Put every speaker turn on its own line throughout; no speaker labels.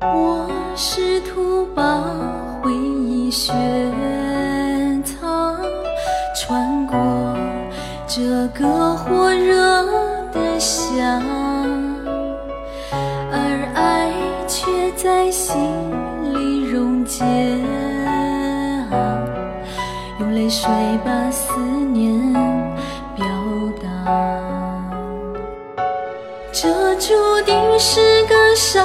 我试图把回忆雪藏穿过这个火热的夏而爱却在心里溶解啊用泪水把思念表达。这注定是个伤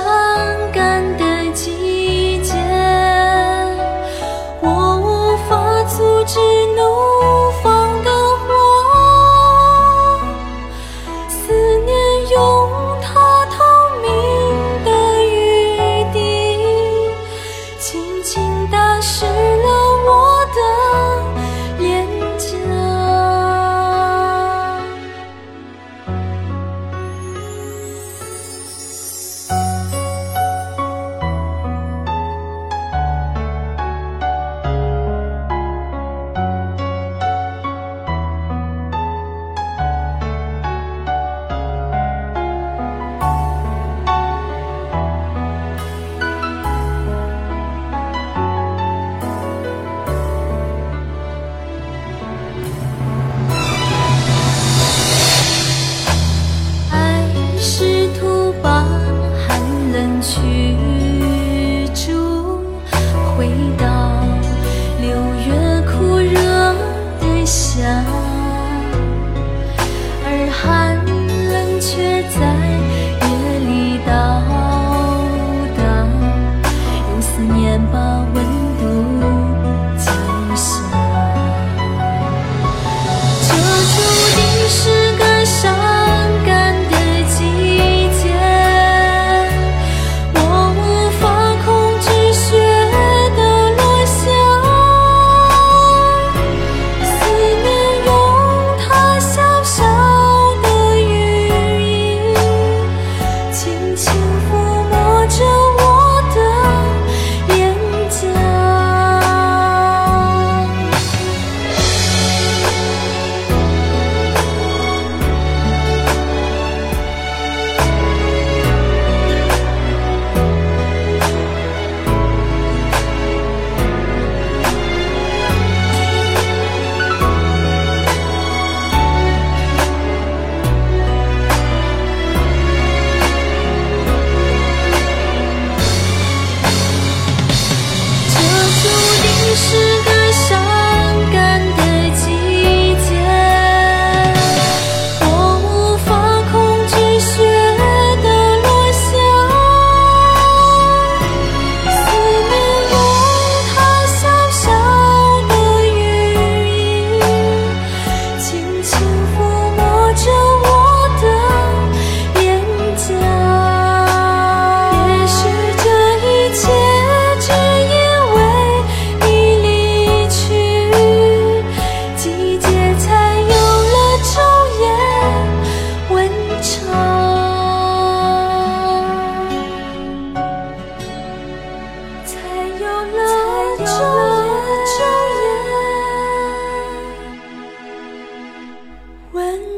感的季节。When